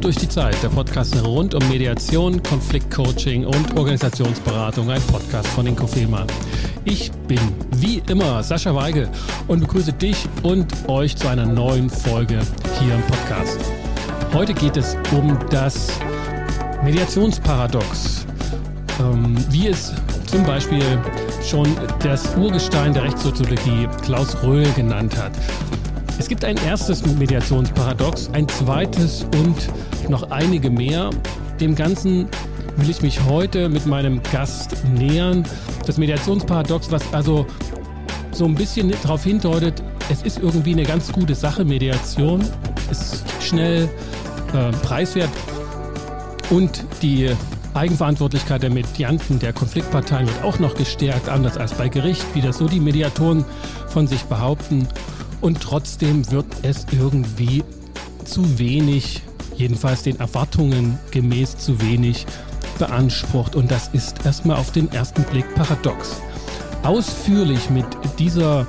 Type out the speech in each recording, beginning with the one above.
Gut durch die Zeit, der Podcast rund um Mediation, Konfliktcoaching und Organisationsberatung, ein Podcast von Inko Fehlmann. Ich bin wie immer Sascha Weigel und begrüße dich und euch zu einer neuen Folge hier im Podcast. Heute geht es um das Mediationsparadox, ähm, wie es zum Beispiel schon das Urgestein der Rechtssoziologie Klaus Röhl genannt hat. Es gibt ein erstes Mediationsparadox, ein zweites und noch einige mehr. Dem Ganzen will ich mich heute mit meinem Gast nähern. Das Mediationsparadox, was also so ein bisschen darauf hindeutet, es ist irgendwie eine ganz gute Sache, Mediation. ist schnell, äh, preiswert und die Eigenverantwortlichkeit der Medianten, der Konfliktparteien wird auch noch gestärkt, anders als bei Gericht, wie das so die Mediatoren von sich behaupten. Und trotzdem wird es irgendwie zu wenig, jedenfalls den Erwartungen gemäß zu wenig beansprucht. Und das ist erstmal auf den ersten Blick paradox. Ausführlich mit dieser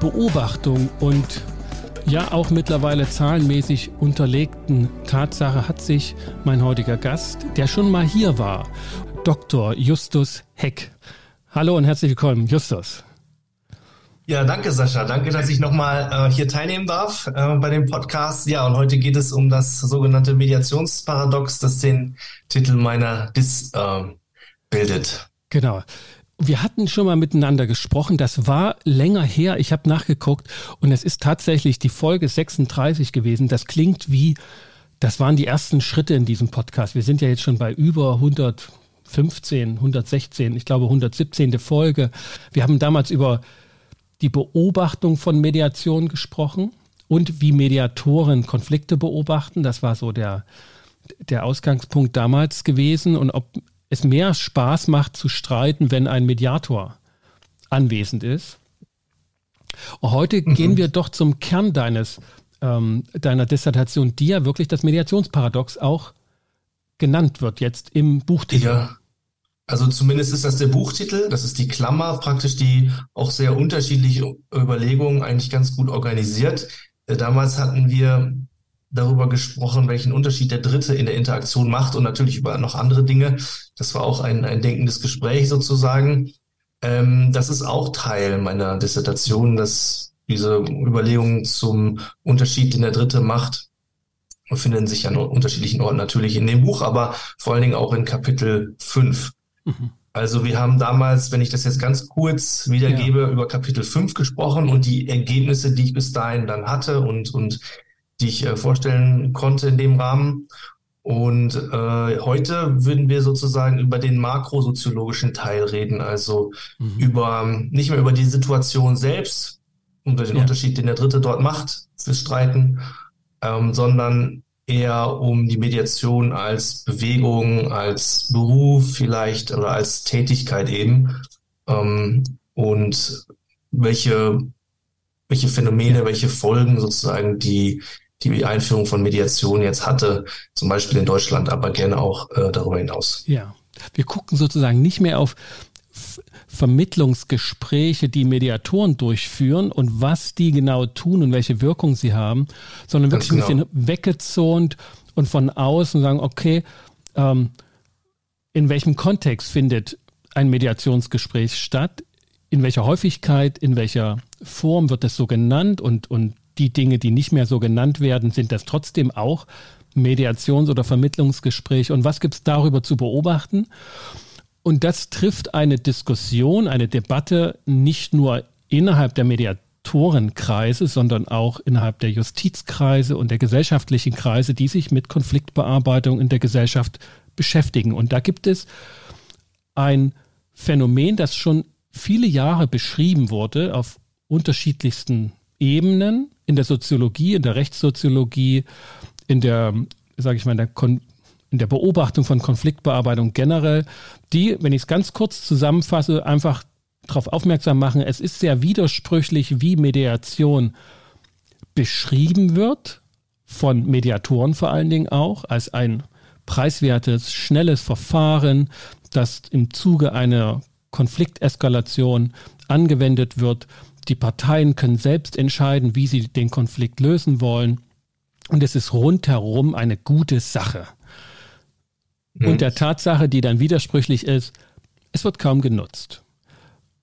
Beobachtung und ja auch mittlerweile zahlenmäßig unterlegten Tatsache hat sich mein heutiger Gast, der schon mal hier war, Dr. Justus Heck. Hallo und herzlich willkommen, Justus. Ja, danke Sascha. Danke, dass ich nochmal äh, hier teilnehmen darf äh, bei dem Podcast. Ja, und heute geht es um das sogenannte Mediationsparadox, das den Titel meiner Dis äh, bildet. Genau. Wir hatten schon mal miteinander gesprochen. Das war länger her. Ich habe nachgeguckt und es ist tatsächlich die Folge 36 gewesen. Das klingt wie, das waren die ersten Schritte in diesem Podcast. Wir sind ja jetzt schon bei über 115, 116, ich glaube 117. Folge. Wir haben damals über die Beobachtung von Mediation gesprochen und wie Mediatoren Konflikte beobachten. Das war so der, der Ausgangspunkt damals gewesen und ob es mehr Spaß macht zu streiten, wenn ein Mediator anwesend ist. Und heute mhm. gehen wir doch zum Kern deines, ähm, deiner Dissertation, die ja wirklich das Mediationsparadox auch genannt wird jetzt im Buchtitel. Ja. Also zumindest ist das der Buchtitel, das ist die Klammer, praktisch die auch sehr unterschiedliche Überlegungen eigentlich ganz gut organisiert. Äh, damals hatten wir darüber gesprochen, welchen Unterschied der Dritte in der Interaktion macht und natürlich über noch andere Dinge. Das war auch ein, ein denkendes Gespräch sozusagen. Ähm, das ist auch Teil meiner Dissertation, dass diese Überlegungen zum Unterschied, den der Dritte macht, finden sich an unterschiedlichen Orten natürlich in dem Buch, aber vor allen Dingen auch in Kapitel 5. Mhm. Also wir haben damals, wenn ich das jetzt ganz kurz wiedergebe, ja. über Kapitel 5 gesprochen und die Ergebnisse, die ich bis dahin dann hatte und, und die ich äh, vorstellen konnte in dem Rahmen. Und äh, heute würden wir sozusagen über den makrosoziologischen Teil reden, also mhm. über nicht mehr über die Situation selbst und den ja. Unterschied, den der Dritte dort macht fürs Streiten, ähm, sondern eher um die Mediation als Bewegung, als Beruf vielleicht oder als Tätigkeit eben. Ähm, und welche, welche Phänomene, welche Folgen sozusagen die, die Einführung von Mediation jetzt hatte, zum Beispiel in Deutschland, aber gerne auch äh, darüber hinaus. Ja, wir gucken sozusagen nicht mehr auf Vermittlungsgespräche, die Mediatoren durchführen und was die genau tun und welche Wirkung sie haben, sondern wirklich genau. ein bisschen weggezont und von außen sagen, okay, ähm, in welchem Kontext findet ein Mediationsgespräch statt? In welcher Häufigkeit, in welcher Form wird es so genannt und, und die Dinge, die nicht mehr so genannt werden, sind das trotzdem auch Mediations- oder Vermittlungsgespräche und was gibt es darüber zu beobachten? Und das trifft eine Diskussion, eine Debatte nicht nur innerhalb der Mediatorenkreise, sondern auch innerhalb der Justizkreise und der gesellschaftlichen Kreise, die sich mit Konfliktbearbeitung in der Gesellschaft beschäftigen. Und da gibt es ein Phänomen, das schon viele Jahre beschrieben wurde auf unterschiedlichsten Ebenen in der Soziologie, in der Rechtssoziologie, in der, sage ich mal, in der Kon in der Beobachtung von Konfliktbearbeitung generell, die, wenn ich es ganz kurz zusammenfasse, einfach darauf aufmerksam machen, es ist sehr widersprüchlich, wie Mediation beschrieben wird, von Mediatoren vor allen Dingen auch, als ein preiswertes, schnelles Verfahren, das im Zuge einer Konflikteskalation angewendet wird. Die Parteien können selbst entscheiden, wie sie den Konflikt lösen wollen. und es ist rundherum eine gute Sache. Mhm. Und der Tatsache, die dann widersprüchlich ist, es wird kaum genutzt.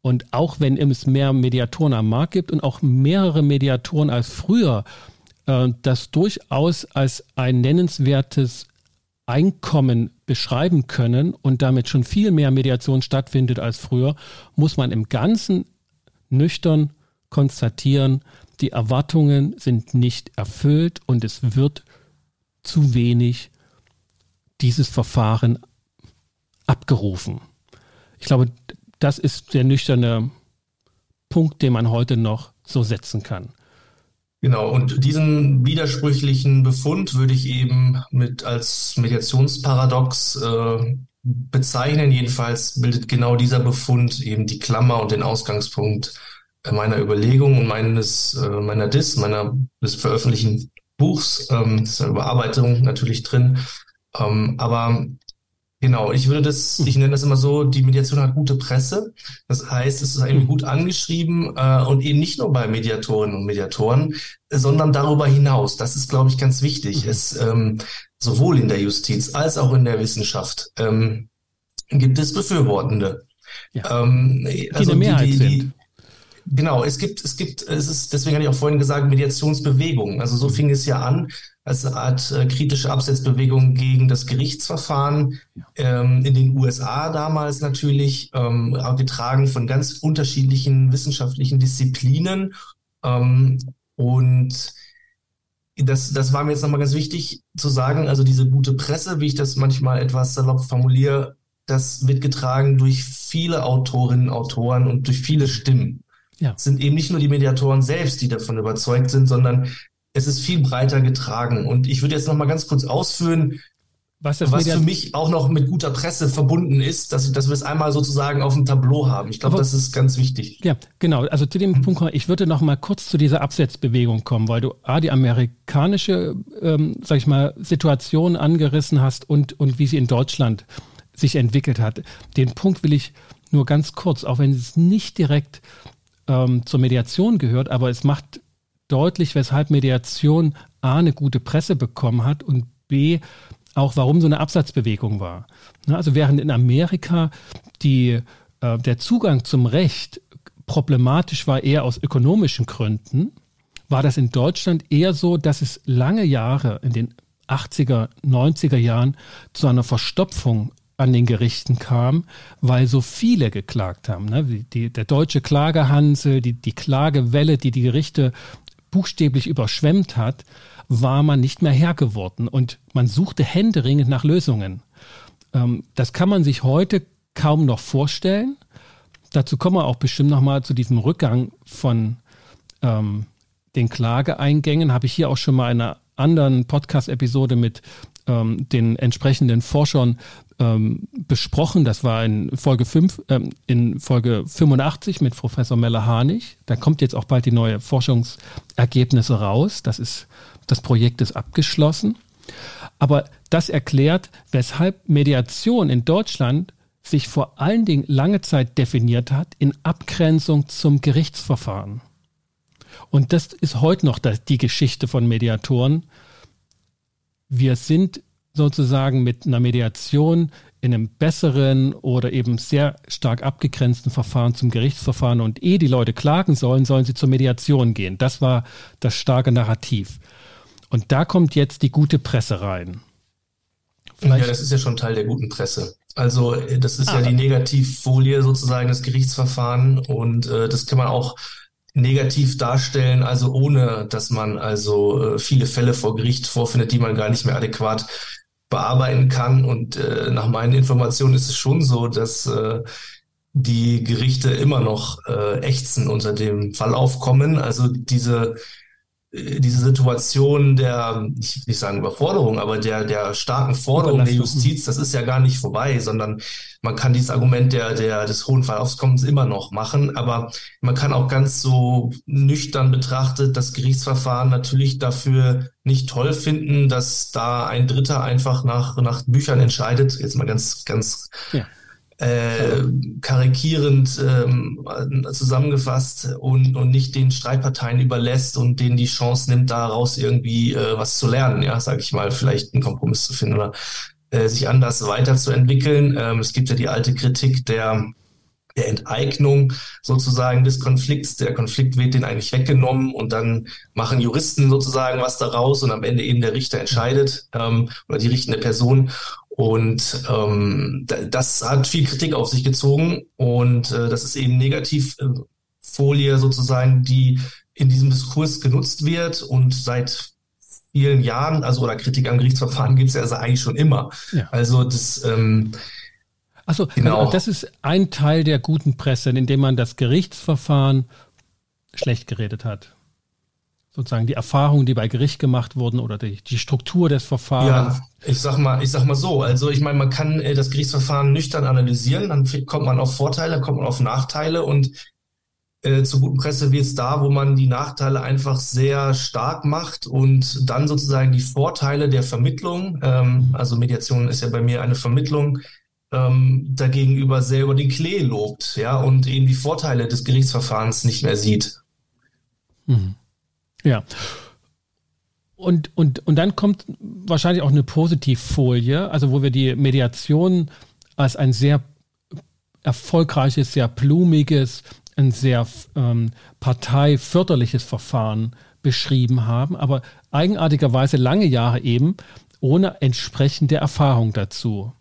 Und auch wenn es mehr Mediatoren am Markt gibt und auch mehrere Mediatoren als früher, äh, das durchaus als ein nennenswertes Einkommen beschreiben können und damit schon viel mehr Mediation stattfindet als früher, muss man im Ganzen nüchtern konstatieren, die Erwartungen sind nicht erfüllt und es wird zu wenig dieses Verfahren abgerufen. Ich glaube, das ist der nüchterne Punkt, den man heute noch so setzen kann. Genau, und diesen widersprüchlichen Befund würde ich eben mit als Mediationsparadox äh, bezeichnen. Jedenfalls bildet genau dieser Befund eben die Klammer und den Ausgangspunkt meiner Überlegung und meines, äh, meiner Dis, meiner des veröffentlichten Buchs. Ähm, ist eine Überarbeitung natürlich drin. Ähm, aber Genau, ich würde das, ich nenne das immer so, die Mediation hat gute Presse. Das heißt, es ist eben gut angeschrieben äh, und eben nicht nur bei Mediatoren und Mediatoren, sondern darüber hinaus. Das ist, glaube ich, ganz wichtig. Mhm. Es ähm, sowohl in der Justiz als auch in der Wissenschaft ähm, gibt es Befürwortende. Ja. Ähm, also die, die, die, Genau, es gibt, es gibt, es ist, deswegen hatte ich auch vorhin gesagt, Mediationsbewegungen. Also so fing es ja an, als eine Art äh, kritische Absetzbewegung gegen das Gerichtsverfahren ähm, in den USA damals natürlich, ähm, getragen von ganz unterschiedlichen wissenschaftlichen Disziplinen. Ähm, und das, das war mir jetzt nochmal ganz wichtig zu sagen, also diese gute Presse, wie ich das manchmal etwas salopp formuliere, das wird getragen durch viele Autorinnen, Autoren und durch viele Stimmen. Ja. Es sind eben nicht nur die Mediatoren selbst, die davon überzeugt sind, sondern es ist viel breiter getragen. Und ich würde jetzt noch mal ganz kurz ausführen, was, was für mich auch noch mit guter Presse verbunden ist, dass, dass wir es einmal sozusagen auf dem Tableau haben. Ich glaube, das ist ganz wichtig. Ja, genau. Also zu dem Punkt, ich würde noch mal kurz zu dieser Absetzbewegung kommen, weil du A, die amerikanische, ähm, sag ich mal, Situation angerissen hast und, und wie sie in Deutschland sich entwickelt hat. Den Punkt will ich nur ganz kurz, auch wenn es nicht direkt ähm, zur Mediation gehört, aber es macht deutlich, weshalb Mediation A eine gute Presse bekommen hat und B auch warum so eine Absatzbewegung war. Also während in Amerika die, äh, der Zugang zum Recht problematisch war eher aus ökonomischen Gründen, war das in Deutschland eher so, dass es lange Jahre in den 80er, 90er Jahren zu einer Verstopfung an den Gerichten kam, weil so viele geklagt haben. Ne? Die, der deutsche Klagehansel, die, die Klagewelle, die die Gerichte buchstäblich überschwemmt hat, war man nicht mehr Herr geworden und man suchte händeringend nach Lösungen. Ähm, das kann man sich heute kaum noch vorstellen. Dazu kommen wir auch bestimmt nochmal zu diesem Rückgang von ähm, den Klageeingängen. Habe ich hier auch schon mal in einer anderen Podcast-Episode mit ähm, den entsprechenden Forschern ähm, besprochen. Das war in Folge 5, ähm, in Folge 85 mit Professor Meller-Harnig. Da kommt jetzt auch bald die neue Forschungsergebnisse raus. Das ist, das Projekt ist abgeschlossen. Aber das erklärt, weshalb Mediation in Deutschland sich vor allen Dingen lange Zeit definiert hat in Abgrenzung zum Gerichtsverfahren. Und das ist heute noch die Geschichte von Mediatoren. Wir sind sozusagen mit einer Mediation in einem besseren oder eben sehr stark abgegrenzten Verfahren zum Gerichtsverfahren und ehe die Leute klagen sollen, sollen sie zur Mediation gehen. Das war das starke Narrativ. Und da kommt jetzt die gute Presse rein. Vielleicht ja, das ist ja schon Teil der guten Presse. Also das ist ah, ja die Negativfolie sozusagen des Gerichtsverfahrens und äh, das kann man auch negativ darstellen, also ohne dass man also äh, viele Fälle vor Gericht vorfindet, die man gar nicht mehr adäquat bearbeiten kann. Und äh, nach meinen Informationen ist es schon so, dass äh, die Gerichte immer noch äh, ächzen unter dem Fallaufkommen. Also diese diese Situation der, ich will nicht sagen Überforderung, aber der, der starken Forderung der Justiz, das ist ja gar nicht vorbei, sondern man kann dieses Argument der, der, des hohen Fallaufkommens immer noch machen, aber man kann auch ganz so nüchtern betrachtet das Gerichtsverfahren natürlich dafür nicht toll finden, dass da ein Dritter einfach nach, nach Büchern entscheidet, jetzt mal ganz, ganz ja äh, karikierend ähm, zusammengefasst und, und nicht den Streitparteien überlässt und denen die Chance nimmt, daraus irgendwie äh, was zu lernen, ja, sage ich mal, vielleicht einen Kompromiss zu finden oder äh, sich anders weiterzuentwickeln. Ähm, es gibt ja die alte Kritik der der Enteignung sozusagen des Konflikts. Der Konflikt wird den eigentlich weggenommen und dann machen Juristen sozusagen was daraus und am Ende eben der Richter entscheidet ähm, oder die richtende Person. Und ähm, das hat viel Kritik auf sich gezogen und äh, das ist eben Negativfolie sozusagen, die in diesem Diskurs genutzt wird und seit vielen Jahren, also oder Kritik am Gerichtsverfahren gibt es ja also eigentlich schon immer. Ja. Also das ähm, Achso, genau. Also das ist ein Teil der guten Presse, indem man das Gerichtsverfahren schlecht geredet hat sozusagen die Erfahrungen, die bei Gericht gemacht wurden oder die, die Struktur des Verfahrens? Ja, ich sag mal, ich sag mal so. Also ich meine, man kann äh, das Gerichtsverfahren nüchtern analysieren, dann kommt man auf Vorteile, dann kommt man auf Nachteile und äh, zur guten Presse wird es da, wo man die Nachteile einfach sehr stark macht und dann sozusagen die Vorteile der Vermittlung, ähm, also Mediation ist ja bei mir eine Vermittlung, ähm, dagegenüber sehr über den Klee lobt, ja, und eben die Vorteile des Gerichtsverfahrens nicht mehr sieht. Mhm. Ja. Und, und, und dann kommt wahrscheinlich auch eine Positivfolie, also wo wir die Mediation als ein sehr erfolgreiches, sehr blumiges, ein sehr ähm, parteiförderliches Verfahren beschrieben haben, aber eigenartigerweise lange Jahre eben ohne entsprechende Erfahrung dazu.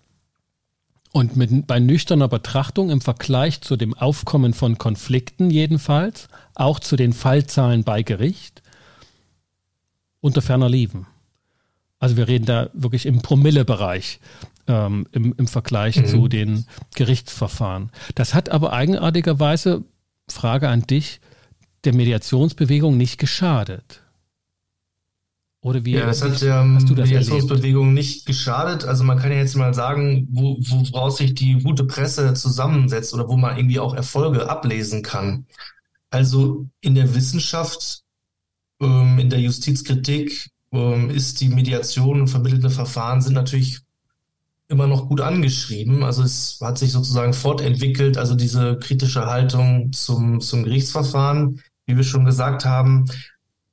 Und mit, bei nüchterner Betrachtung im Vergleich zu dem Aufkommen von Konflikten jedenfalls, auch zu den Fallzahlen bei Gericht, unter ferner Liefen. Also wir reden da wirklich im Promille-Bereich ähm, im, im Vergleich mhm. zu den Gerichtsverfahren. Das hat aber eigenartigerweise, Frage an dich, der Mediationsbewegung nicht geschadet. Oder wie ja, das hat der Mediationsbewegung nicht geschadet. Also man kann ja jetzt mal sagen, wo, woraus sich die gute Presse zusammensetzt oder wo man irgendwie auch Erfolge ablesen kann. Also in der Wissenschaft ähm, in der Justizkritik ähm, ist die Mediation und vermittelte Verfahren sind natürlich immer noch gut angeschrieben. Also es hat sich sozusagen fortentwickelt, also diese kritische Haltung zum, zum Gerichtsverfahren, wie wir schon gesagt haben.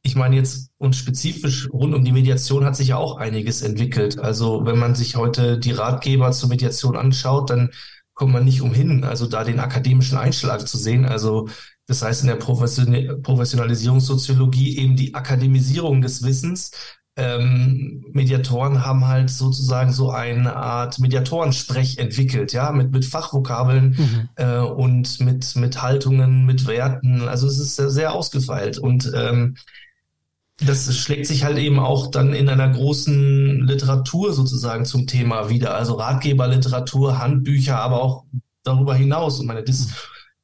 Ich meine jetzt und spezifisch rund um die Mediation hat sich ja auch einiges entwickelt. Also wenn man sich heute die Ratgeber zur Mediation anschaut, dann kommt man nicht umhin, also da den akademischen Einschlag zu sehen. Also das heißt in der Professionalisierungssoziologie eben die Akademisierung des Wissens. Ähm, Mediatoren haben halt sozusagen so eine Art Mediatorensprech entwickelt, ja, mit, mit Fachvokabeln mhm. äh, und mit, mit Haltungen, mit Werten. Also es ist sehr, sehr ausgefeilt und ähm, das schlägt sich halt eben auch dann in einer großen Literatur sozusagen zum Thema wieder. Also Ratgeberliteratur, Handbücher, aber auch darüber hinaus. Und meine, das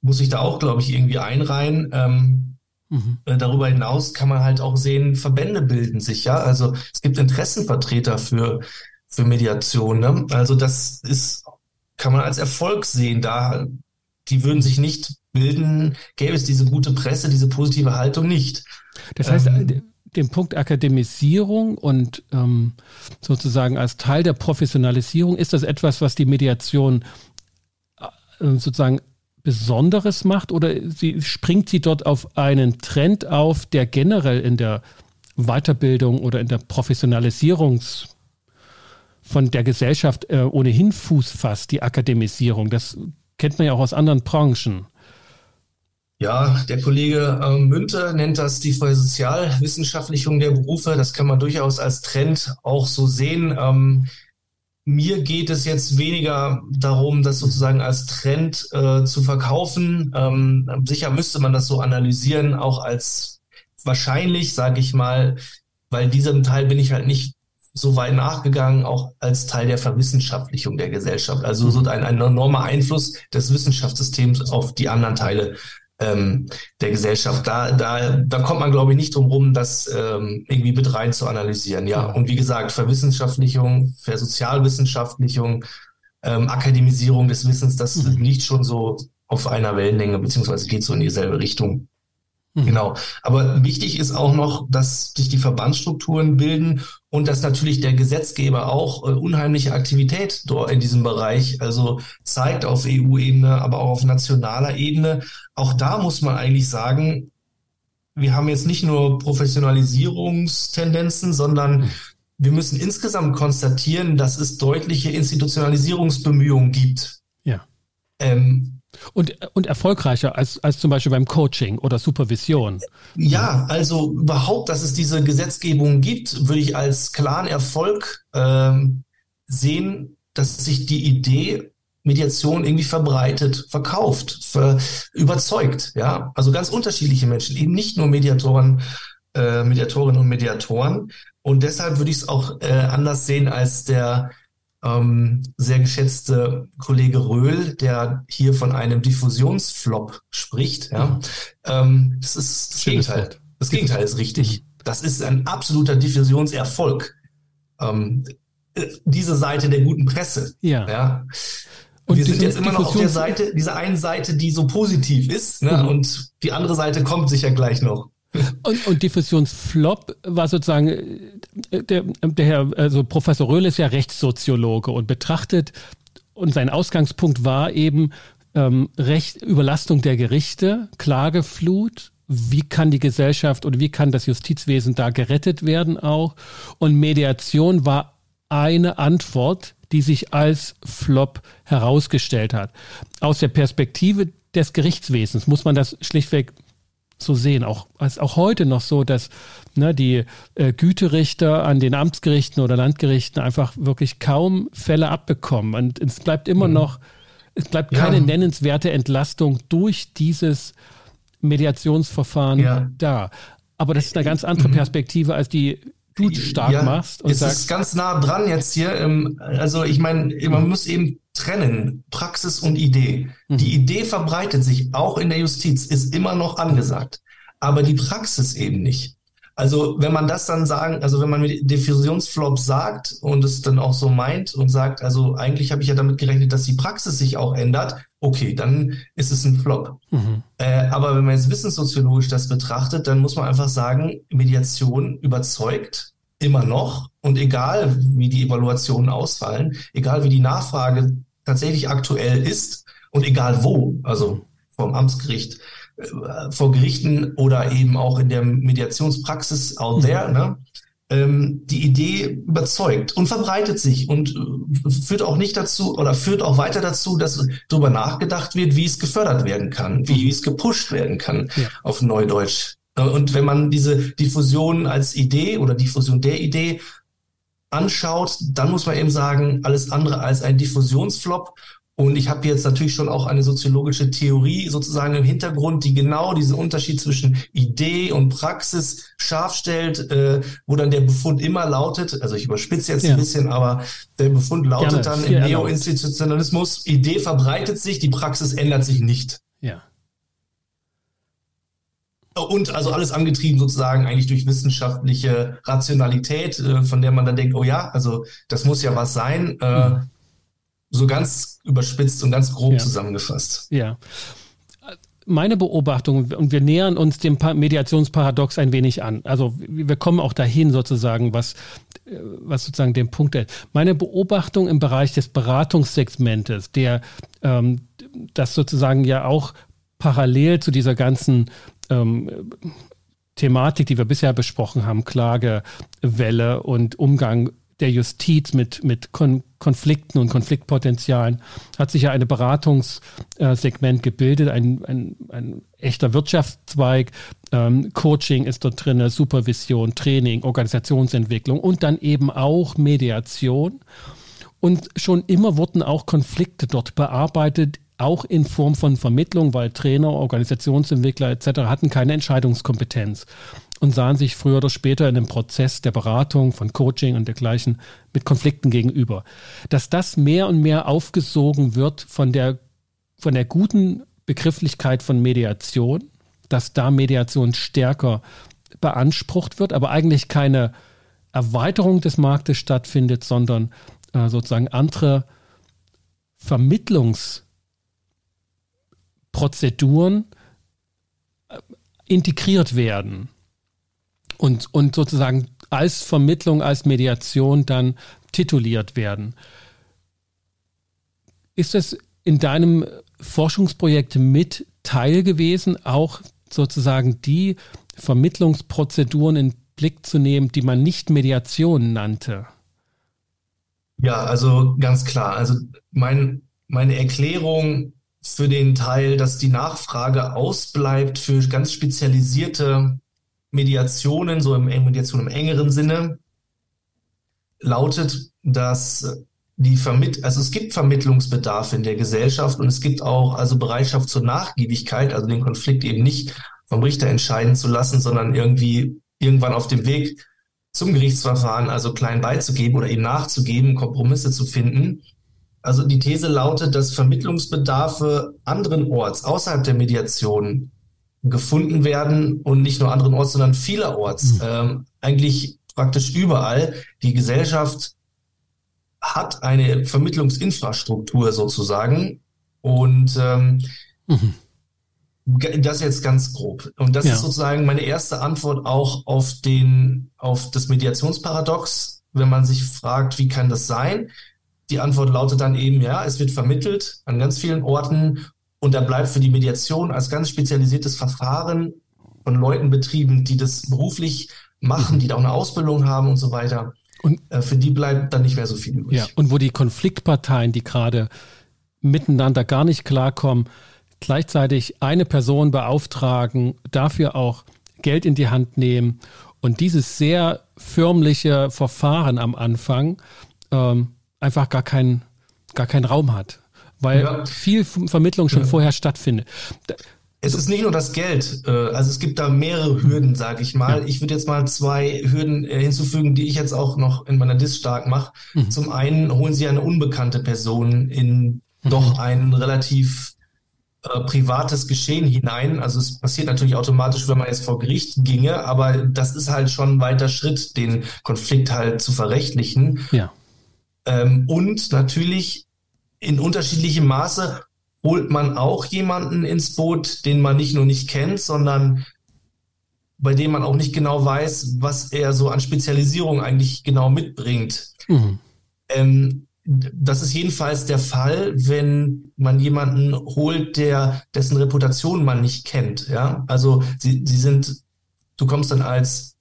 muss ich da auch, glaube ich, irgendwie einreihen. Ähm, mhm. äh, darüber hinaus kann man halt auch sehen, Verbände bilden sich, ja. Also es gibt Interessenvertreter für, für Mediation. Ne? Also das ist, kann man als Erfolg sehen. Da, die würden sich nicht bilden, gäbe es diese gute Presse, diese positive Haltung nicht. Das heißt, ähm, den Punkt Akademisierung und ähm, sozusagen als Teil der Professionalisierung, ist das etwas, was die Mediation äh, sozusagen Besonderes macht oder sie, springt sie dort auf einen Trend auf, der generell in der Weiterbildung oder in der Professionalisierung von der Gesellschaft äh, ohnehin Fuß fasst, die Akademisierung. Das kennt man ja auch aus anderen Branchen. Ja, der Kollege äh, Münter nennt das die Sozialwissenschaftlichung der Berufe. Das kann man durchaus als Trend auch so sehen. Ähm, mir geht es jetzt weniger darum, das sozusagen als Trend äh, zu verkaufen. Ähm, sicher müsste man das so analysieren, auch als wahrscheinlich, sage ich mal, weil diesem Teil bin ich halt nicht so weit nachgegangen, auch als Teil der Verwissenschaftlichung der Gesellschaft. Also so ein, ein enormer Einfluss des Wissenschaftssystems auf die anderen Teile ähm, der Gesellschaft. Da, da, da kommt man, glaube ich, nicht drum rum, das ähm, irgendwie mit rein zu analysieren. Ja, und wie gesagt, Verwissenschaftlichung, Versozialwissenschaftlichung, ähm, Akademisierung des Wissens, das mhm. liegt schon so auf einer Wellenlänge, beziehungsweise geht so in dieselbe Richtung. Mhm. Genau. Aber wichtig ist auch noch, dass sich die Verbandsstrukturen bilden und dass natürlich der Gesetzgeber auch äh, unheimliche Aktivität dort in diesem Bereich also zeigt auf EU-Ebene, aber auch auf nationaler Ebene. Auch da muss man eigentlich sagen, wir haben jetzt nicht nur Professionalisierungstendenzen, sondern mhm. wir müssen insgesamt konstatieren, dass es deutliche Institutionalisierungsbemühungen gibt. Ja. Ähm, und, und erfolgreicher als, als zum Beispiel beim Coaching oder Supervision. Ja, also überhaupt, dass es diese Gesetzgebung gibt, würde ich als klaren Erfolg ähm, sehen, dass sich die Idee Mediation irgendwie verbreitet, verkauft, ver, überzeugt. Ja, also ganz unterschiedliche Menschen, eben nicht nur Mediatoren, äh, Mediatorinnen und Mediatoren. Und deshalb würde ich es auch äh, anders sehen als der ähm, sehr geschätzte Kollege Röhl, der hier von einem Diffusionsflop spricht. Ja. Mhm. Ähm, das ist das Schönes Gegenteil. Wort. Das Gegenteil ist richtig. Mhm. Das ist ein absoluter Diffusionserfolg. Ähm, äh, diese Seite der guten Presse. Ja. ja. Und wir sind jetzt immer noch auf der Seite, dieser einen Seite, die so positiv ist, ne? Mhm. und die andere Seite kommt sicher gleich noch. Und, und Diffusionsflop war sozusagen, äh, der, der Herr, also Professor Röhl ist ja Rechtssoziologe und betrachtet, und sein Ausgangspunkt war eben ähm, Recht, Überlastung der Gerichte, Klageflut, wie kann die Gesellschaft oder wie kann das Justizwesen da gerettet werden auch. Und Mediation war eine Antwort, die sich als Flop herausgestellt hat. Aus der Perspektive des Gerichtswesens muss man das schlichtweg so sehen. Auch ist auch heute noch so, dass ne, die äh, Güterichter an den Amtsgerichten oder Landgerichten einfach wirklich kaum Fälle abbekommen. Und es bleibt immer mhm. noch, es bleibt keine ja. nennenswerte Entlastung durch dieses Mediationsverfahren ja. da. Aber das ist eine ganz andere mhm. Perspektive als die du stark ja, machst. Und es sagst, ist ganz nah dran jetzt hier. Ähm, also ich meine, man muss eben trennen, Praxis und Idee. Mhm. Die Idee verbreitet sich auch in der Justiz, ist immer noch angesagt, aber die Praxis eben nicht. Also wenn man das dann sagen, also wenn man mit Diffusionsflop sagt und es dann auch so meint und sagt, also eigentlich habe ich ja damit gerechnet, dass die Praxis sich auch ändert, okay, dann ist es ein Flop. Mhm. Äh, aber wenn man jetzt wissenssoziologisch das betrachtet, dann muss man einfach sagen, Mediation überzeugt immer noch und egal wie die Evaluationen ausfallen, egal wie die Nachfrage tatsächlich aktuell ist und egal wo, also vom Amtsgericht, vor Gerichten oder eben auch in der Mediationspraxis out there, ne? ähm, die Idee überzeugt und verbreitet sich und äh, führt auch nicht dazu oder führt auch weiter dazu, dass darüber nachgedacht wird, wie es gefördert werden kann, wie, wie es gepusht werden kann ja. auf Neudeutsch. Äh, und wenn man diese Diffusion als Idee oder Diffusion der Idee anschaut, dann muss man eben sagen, alles andere als ein Diffusionsflop und ich habe jetzt natürlich schon auch eine soziologische Theorie sozusagen im Hintergrund, die genau diesen Unterschied zwischen Idee und Praxis scharf stellt, äh, wo dann der Befund immer lautet, also ich überspitze jetzt ja. ein bisschen, aber der Befund lautet Gerne. dann im Neo-Institutionalismus, Idee verbreitet sich, die Praxis ändert sich nicht. Ja. Und also alles angetrieben sozusagen eigentlich durch wissenschaftliche Rationalität, äh, von der man dann denkt, oh ja, also das muss ja was sein. Äh, mhm so ganz überspitzt und ganz grob ja. zusammengefasst. Ja. Meine Beobachtung, und wir nähern uns dem Mediationsparadox ein wenig an. Also wir kommen auch dahin sozusagen, was, was sozusagen den Punkt ist. Meine Beobachtung im Bereich des Beratungssegmentes, der ähm, das sozusagen ja auch parallel zu dieser ganzen ähm, Thematik, die wir bisher besprochen haben, Klagewelle und Umgang der Justiz mit, mit Kon Konflikten und Konfliktpotenzialen hat sich ja ein Beratungssegment gebildet, ein, ein, ein echter Wirtschaftszweig. Ähm, Coaching ist dort drin, Supervision, Training, Organisationsentwicklung und dann eben auch Mediation. Und schon immer wurden auch Konflikte dort bearbeitet, auch in Form von Vermittlung, weil Trainer, Organisationsentwickler etc. hatten keine Entscheidungskompetenz und sahen sich früher oder später in dem Prozess der Beratung, von Coaching und dergleichen mit Konflikten gegenüber. Dass das mehr und mehr aufgesogen wird von der, von der guten Begrifflichkeit von Mediation, dass da Mediation stärker beansprucht wird, aber eigentlich keine Erweiterung des Marktes stattfindet, sondern äh, sozusagen andere Vermittlungsprozeduren integriert werden und, und sozusagen als Vermittlung, als Mediation dann tituliert werden. Ist das in deinem Forschungsprojekt mit Teil gewesen, auch sozusagen die Vermittlungsprozeduren in Blick zu nehmen, die man nicht Mediation nannte? Ja, also ganz klar. Also mein, meine Erklärung für den Teil, dass die Nachfrage ausbleibt für ganz spezialisierte Mediationen, so im Mediation im engeren Sinne, lautet, dass die Vermitt also es gibt Vermittlungsbedarf in der Gesellschaft und es gibt auch also Bereitschaft zur Nachgiebigkeit, also den Konflikt eben nicht vom Richter entscheiden zu lassen, sondern irgendwie irgendwann auf dem Weg zum Gerichtsverfahren also klein beizugeben oder ihm nachzugeben, Kompromisse zu finden. Also die These lautet, dass Vermittlungsbedarfe anderenorts außerhalb der Mediation gefunden werden und nicht nur anderenorts, sondern vielerorts, mhm. ähm, eigentlich praktisch überall. Die Gesellschaft hat eine Vermittlungsinfrastruktur sozusagen und ähm, mhm. das jetzt ganz grob. Und das ja. ist sozusagen meine erste Antwort auch auf den, auf das Mediationsparadox, wenn man sich fragt, wie kann das sein? Die Antwort lautet dann eben, ja, es wird vermittelt an ganz vielen Orten und da bleibt für die Mediation als ganz spezialisiertes Verfahren von Leuten betrieben, die das beruflich machen, mhm. die da auch eine Ausbildung haben und so weiter. Und äh, für die bleibt dann nicht mehr so viel übrig. Ja, und wo die Konfliktparteien, die gerade miteinander gar nicht klarkommen, gleichzeitig eine Person beauftragen, dafür auch Geld in die Hand nehmen und dieses sehr förmliche Verfahren am Anfang ähm, einfach gar keinen gar keinen Raum hat weil ja. viel Vermittlung schon ja. vorher stattfindet. Es ist nicht nur das Geld, äh, also es gibt da mehrere Hürden, sage ich mal. Ja. Ich würde jetzt mal zwei Hürden äh, hinzufügen, die ich jetzt auch noch in meiner Dis stark mache. Mhm. Zum einen holen Sie eine unbekannte Person in mhm. doch ein relativ äh, privates Geschehen hinein. Also es passiert natürlich automatisch, wenn man jetzt vor Gericht ginge, aber das ist halt schon ein weiter Schritt, den Konflikt halt zu verrechtlichen. Ja. Ähm, und natürlich in unterschiedlichem Maße holt man auch jemanden ins Boot, den man nicht nur nicht kennt, sondern bei dem man auch nicht genau weiß, was er so an Spezialisierung eigentlich genau mitbringt. Mhm. Ähm, das ist jedenfalls der Fall, wenn man jemanden holt, der dessen Reputation man nicht kennt. Ja, also sie, sie sind, du kommst dann als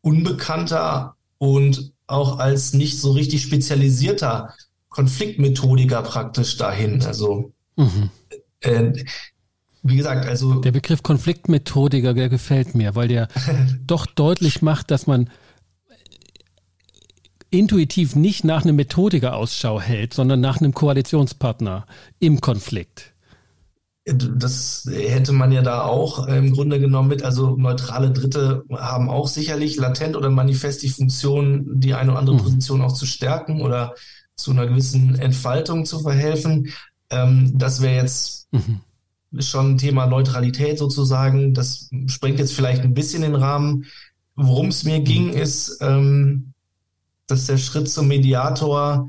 Unbekannter und auch als nicht so richtig spezialisierter Konfliktmethodiker praktisch dahin. Also mhm. äh, wie gesagt, also. Der Begriff Konfliktmethodiker, der gefällt mir, weil der doch deutlich macht, dass man intuitiv nicht nach einem Methodiker Ausschau hält, sondern nach einem Koalitionspartner im Konflikt. Das hätte man ja da auch im Grunde genommen mit. Also neutrale Dritte haben auch sicherlich latent oder manifest die Funktion, die eine oder andere mhm. Position auch zu stärken oder zu einer gewissen Entfaltung zu verhelfen. Ähm, das wäre jetzt mhm. schon ein Thema Neutralität sozusagen. Das sprengt jetzt vielleicht ein bisschen den Rahmen. Worum es mir ging, mhm. ist, ähm, dass der Schritt zum Mediator,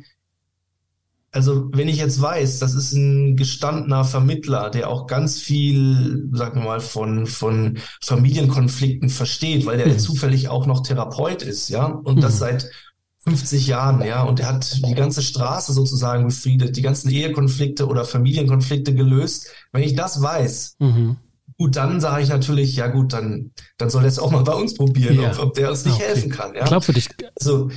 also wenn ich jetzt weiß, das ist ein gestandener Vermittler, der auch ganz viel, sagen wir mal, von, von Familienkonflikten versteht, weil der mhm. zufällig auch noch Therapeut ist, ja, und mhm. das seit 50 Jahren, ja, und er hat die ganze Straße sozusagen befriedet, die ganzen Ehekonflikte oder Familienkonflikte gelöst. Wenn ich das weiß, mhm. gut, dann sage ich natürlich, ja gut, dann, dann soll er es auch mal bei uns probieren, ja. ob, ob, der uns nicht okay. helfen kann. Ja? Glaubwürdig. Also,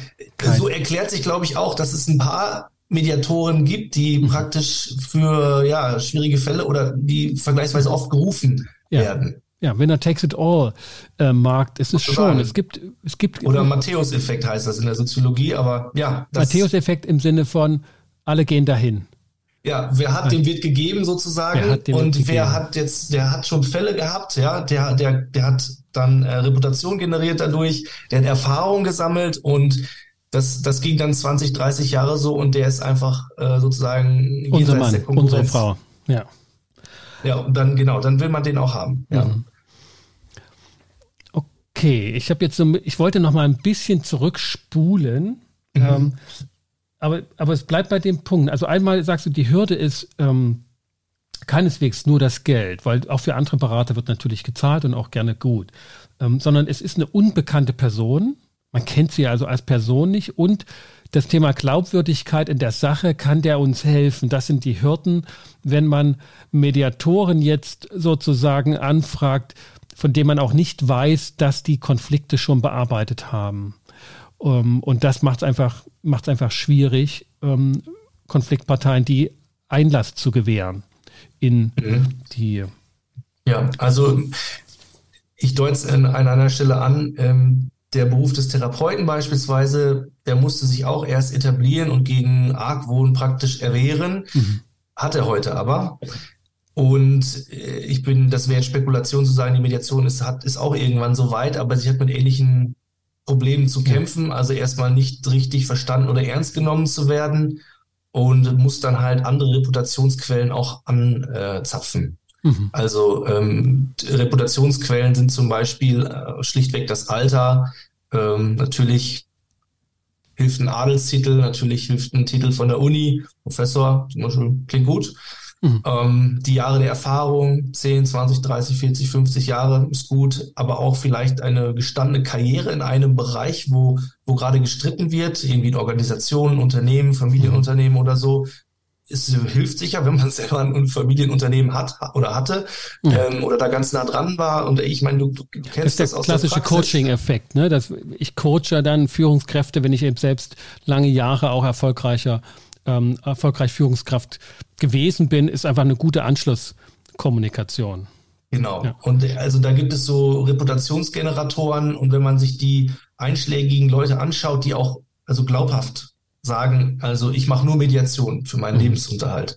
so erklärt sich, glaube ich, auch, dass es ein paar Mediatoren gibt, die mhm. praktisch für ja, schwierige Fälle oder die vergleichsweise oft gerufen ja. werden. Ja, Winner takes it all äh, Markt ist es schon. Es gibt, es gibt. Oder Matthäus-Effekt heißt das in der Soziologie, aber ja. Matthäus-Effekt im Sinne von alle gehen dahin. Ja, wer hat, dem wird gegeben sozusagen. und wer hat jetzt, der hat schon Fälle gehabt, ja, der, der, der hat dann äh, Reputation generiert dadurch, der hat Erfahrung gesammelt und das, das ging dann 20, 30 Jahre so und der ist einfach äh, sozusagen unser Mann, unsere Frau, ja. Ja, und dann, genau, dann will man den auch haben. Ja. Mhm. Okay, ich habe jetzt so, ich wollte noch mal ein bisschen zurückspulen, mhm. ähm, aber, aber es bleibt bei dem Punkt. Also einmal sagst du, die Hürde ist ähm, keineswegs nur das Geld, weil auch für andere Berater wird natürlich gezahlt und auch gerne gut, ähm, sondern es ist eine unbekannte Person. Man kennt sie also als Person nicht und das Thema Glaubwürdigkeit in der Sache kann der uns helfen. Das sind die Hürden, wenn man Mediatoren jetzt sozusagen anfragt, von denen man auch nicht weiß, dass die Konflikte schon bearbeitet haben. Ähm, und das macht es einfach, macht's einfach schwierig, um, Konfliktparteien die Einlass zu gewähren in mhm. die. Ja, also ich deute es an einer Stelle an, ähm, der Beruf des Therapeuten beispielsweise, der musste sich auch erst etablieren und gegen Argwohn praktisch erwehren, mhm. hat er heute aber. Und äh, ich bin, das wäre Spekulation zu sagen, die Mediation ist, hat, ist auch irgendwann so weit, aber sie hat mit ähnlichen Problemen zu kämpfen, also erstmal nicht richtig verstanden oder ernst genommen zu werden und muss dann halt andere Reputationsquellen auch anzapfen. Mhm. Also ähm, Reputationsquellen sind zum Beispiel äh, schlichtweg das Alter. Ähm, natürlich hilft ein Adelstitel, natürlich hilft ein Titel von der Uni, Professor, zum Beispiel, klingt gut. Mhm. Ähm, die Jahre der Erfahrung, 10, 20, 30, 40, 50 Jahre ist gut, aber auch vielleicht eine gestandene Karriere in einem Bereich, wo, wo gerade gestritten wird, irgendwie in Organisationen, Unternehmen, Familienunternehmen mhm. oder so, es hilft sicher, wenn man selber ein Familienunternehmen hat oder hatte ja. ähm, oder da ganz nah dran war. Und ich meine, du, du kennst das, ist das der aus klassische Coaching-Effekt. Ne? Dass ich coache dann Führungskräfte, wenn ich eben selbst lange Jahre auch erfolgreicher, ähm, erfolgreich Führungskraft gewesen bin, ist einfach eine gute Anschlusskommunikation. Genau. Ja. Und also da gibt es so Reputationsgeneratoren und wenn man sich die einschlägigen Leute anschaut, die auch also glaubhaft sagen, also ich mache nur Mediation für meinen mhm. Lebensunterhalt.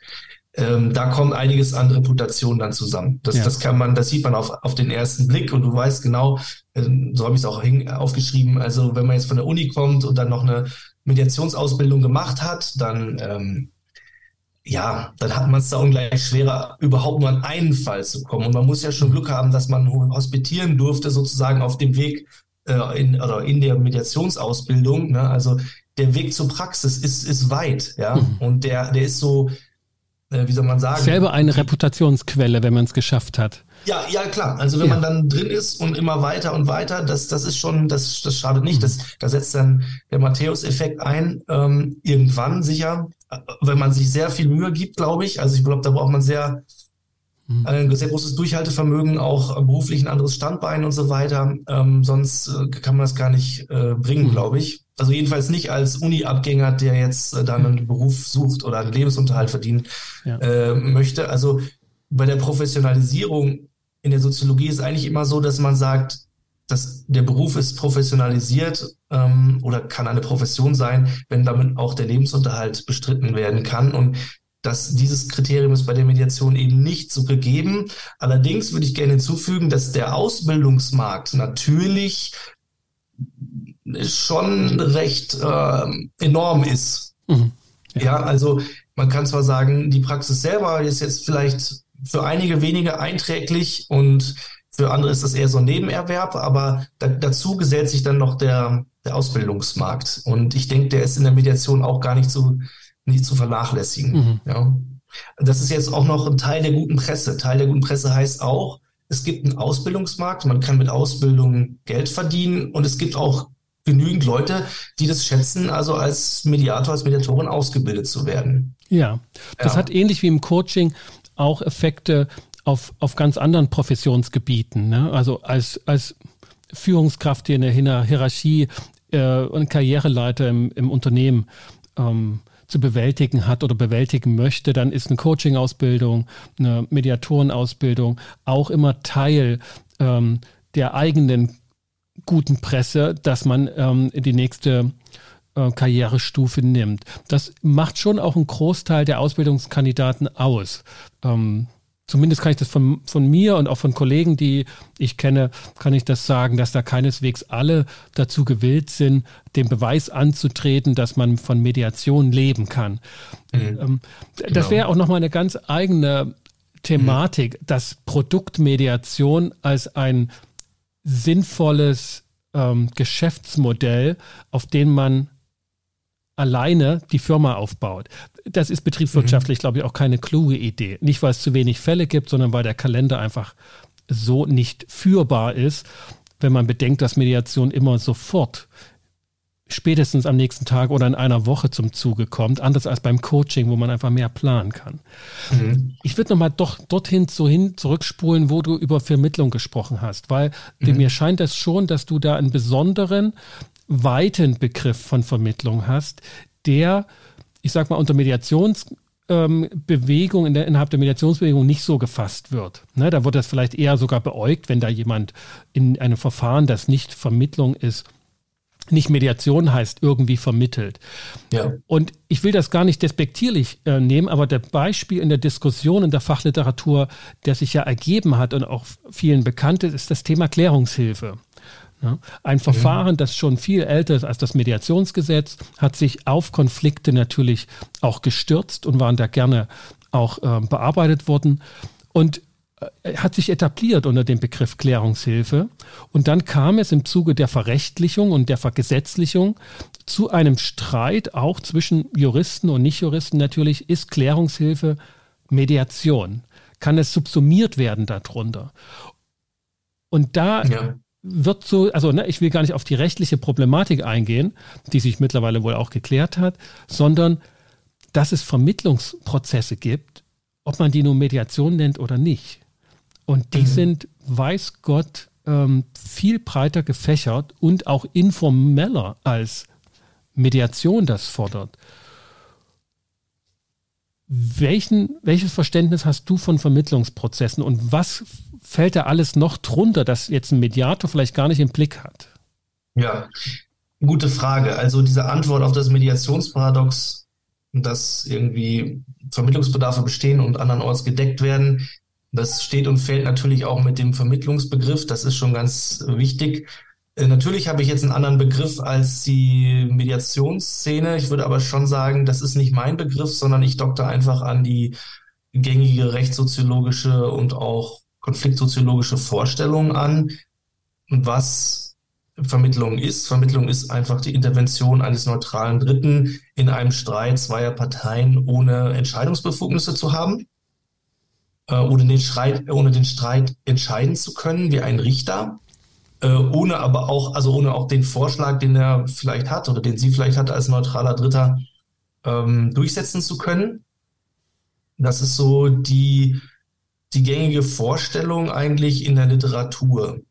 Ähm, da kommt einiges an Reputation dann zusammen. Das, ja. das kann man, das sieht man auf, auf den ersten Blick und du weißt genau, äh, so habe ich es auch hin, aufgeschrieben, also wenn man jetzt von der Uni kommt und dann noch eine Mediationsausbildung gemacht hat, dann ähm, ja, dann hat man es da ungleich schwerer, überhaupt nur an einen Fall zu kommen. Und man muss ja schon Glück haben, dass man hospitieren durfte, sozusagen auf dem Weg äh, in, oder in der Mediationsausbildung. Ne? Also der Weg zur Praxis ist, ist weit, ja. Mhm. Und der, der ist so, äh, wie soll man sagen? Selber eine Reputationsquelle, wenn man es geschafft hat. Ja, ja, klar. Also wenn ja. man dann drin ist und immer weiter und weiter, das, das ist schon, das, das schadet nicht. Mhm. Das, da setzt dann der Matthäus-Effekt ein, ähm, irgendwann sicher, wenn man sich sehr viel Mühe gibt, glaube ich. Also ich glaube, da braucht man sehr. Ein sehr großes Durchhaltevermögen, auch beruflich ein anderes Standbein und so weiter. Ähm, sonst äh, kann man das gar nicht äh, bringen, mhm. glaube ich. Also jedenfalls nicht als Uni-Abgänger, der jetzt äh, dann einen Beruf sucht oder einen Lebensunterhalt verdienen ja. äh, möchte. Also bei der Professionalisierung in der Soziologie ist eigentlich immer so, dass man sagt, dass der Beruf ist professionalisiert ähm, oder kann eine Profession sein, wenn damit auch der Lebensunterhalt bestritten werden kann. Und dass dieses Kriterium ist bei der Mediation eben nicht so gegeben. Allerdings würde ich gerne hinzufügen, dass der Ausbildungsmarkt natürlich schon recht äh, enorm ist. Mhm. Ja. ja, also man kann zwar sagen, die Praxis selber ist jetzt vielleicht für einige wenige einträglich und für andere ist das eher so ein Nebenerwerb, aber da, dazu gesellt sich dann noch der, der Ausbildungsmarkt. Und ich denke, der ist in der Mediation auch gar nicht zu, nicht zu vernachlässigen. Mhm. Ja. Das ist jetzt auch noch ein Teil der guten Presse. Teil der guten Presse heißt auch, es gibt einen Ausbildungsmarkt, man kann mit Ausbildung Geld verdienen und es gibt auch genügend Leute, die das schätzen, also als Mediator, als Mediatorin ausgebildet zu werden. Ja, das ja. hat ähnlich wie im Coaching auch Effekte auf, auf ganz anderen Professionsgebieten. Ne? Also als, als Führungskraft, die in der Hierarchie äh, und Karriereleiter im, im Unternehmen ähm, zu bewältigen hat oder bewältigen möchte, dann ist eine Coaching-Ausbildung, eine Mediatorenausbildung auch immer Teil ähm, der eigenen guten Presse, dass man ähm, die nächste äh, Karrierestufe nimmt. Das macht schon auch einen Großteil der Ausbildungskandidaten aus. Ähm, zumindest kann ich das von, von mir und auch von Kollegen, die ich kenne, kann ich das sagen, dass da keineswegs alle dazu gewillt sind, den Beweis anzutreten, dass man von Mediation leben kann. Mhm. Ähm, genau. Das wäre auch nochmal eine ganz eigene Thematik, mhm. dass Produktmediation als ein sinnvolles ähm, Geschäftsmodell, auf den man alleine die Firma aufbaut. Das ist betriebswirtschaftlich, mhm. glaube ich, auch keine kluge Idee. Nicht, weil es zu wenig Fälle gibt, sondern weil der Kalender einfach so nicht führbar ist, wenn man bedenkt, dass Mediation immer sofort spätestens am nächsten Tag oder in einer Woche zum Zuge kommt, anders als beim Coaching, wo man einfach mehr planen kann. Mhm. Ich würde nochmal doch dorthin zu hin zurückspulen, wo du über Vermittlung gesprochen hast, weil mhm. mir scheint es schon, dass du da einen besonderen, weiten Begriff von Vermittlung hast, der, ich sag mal, unter Mediationsbewegung ähm, in der, innerhalb der Mediationsbewegung nicht so gefasst wird. Ne, da wird das vielleicht eher sogar beäugt, wenn da jemand in einem Verfahren, das nicht Vermittlung ist, nicht Mediation heißt irgendwie vermittelt. Ja. Und ich will das gar nicht despektierlich äh, nehmen, aber der Beispiel in der Diskussion in der Fachliteratur, der sich ja ergeben hat und auch vielen bekannt ist, ist das Thema Klärungshilfe. Ja, ein. Verfahren, das schon viel älter ist als das Mediationsgesetz, hat sich auf Konflikte natürlich auch gestürzt und waren da gerne auch äh, bearbeitet worden. Und äh, hat sich etabliert unter dem Begriff Klärungshilfe. Und dann kam es im Zuge der Verrechtlichung und der Vergesetzlichung zu einem Streit auch zwischen Juristen und Nichtjuristen natürlich, ist Klärungshilfe Mediation? Kann es subsumiert werden darunter? Und da ja. Wird so, also ne, ich will gar nicht auf die rechtliche Problematik eingehen, die sich mittlerweile wohl auch geklärt hat, sondern dass es Vermittlungsprozesse gibt, ob man die nun Mediation nennt oder nicht. Und die mhm. sind, weiß Gott, ähm, viel breiter gefächert und auch informeller als Mediation das fordert. Welchen, welches Verständnis hast du von Vermittlungsprozessen und was fällt da alles noch drunter, das jetzt ein Mediator vielleicht gar nicht im Blick hat? Ja, gute Frage. Also diese Antwort auf das Mediationsparadox, dass irgendwie Vermittlungsbedarfe bestehen und andernorts gedeckt werden, das steht und fällt natürlich auch mit dem Vermittlungsbegriff. Das ist schon ganz wichtig. Äh, natürlich habe ich jetzt einen anderen Begriff als die Mediationsszene. Ich würde aber schon sagen, das ist nicht mein Begriff, sondern ich dokte einfach an die gängige rechtssoziologische und auch konfliktsoziologische Vorstellung an, was Vermittlung ist. Vermittlung ist einfach die Intervention eines neutralen Dritten in einem Streit zweier Parteien ohne Entscheidungsbefugnisse zu haben äh, ohne, den Streit, ohne den Streit entscheiden zu können, wie ein Richter, äh, ohne aber auch, also ohne auch den Vorschlag, den er vielleicht hat oder den sie vielleicht hat als neutraler Dritter, ähm, durchsetzen zu können. Das ist so die, die gängige Vorstellung eigentlich in der Literatur.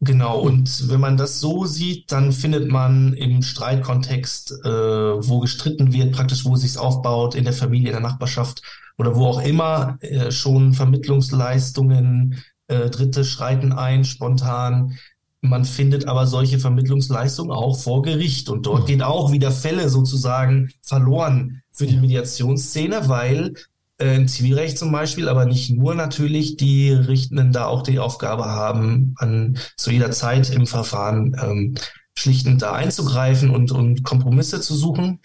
Genau, und wenn man das so sieht, dann findet man im Streitkontext, äh, wo gestritten wird, praktisch wo es sich aufbaut, in der Familie, in der Nachbarschaft, oder wo auch immer äh, schon Vermittlungsleistungen, äh, Dritte schreiten ein, spontan. Man findet aber solche Vermittlungsleistungen auch vor Gericht und dort mhm. gehen auch wieder Fälle sozusagen verloren für die Mediationsszene, weil im Zivilrecht zum Beispiel, aber nicht nur natürlich, die Richtenden da auch die Aufgabe haben, an zu jeder Zeit im Verfahren ähm, schlichtend da einzugreifen und, und Kompromisse zu suchen.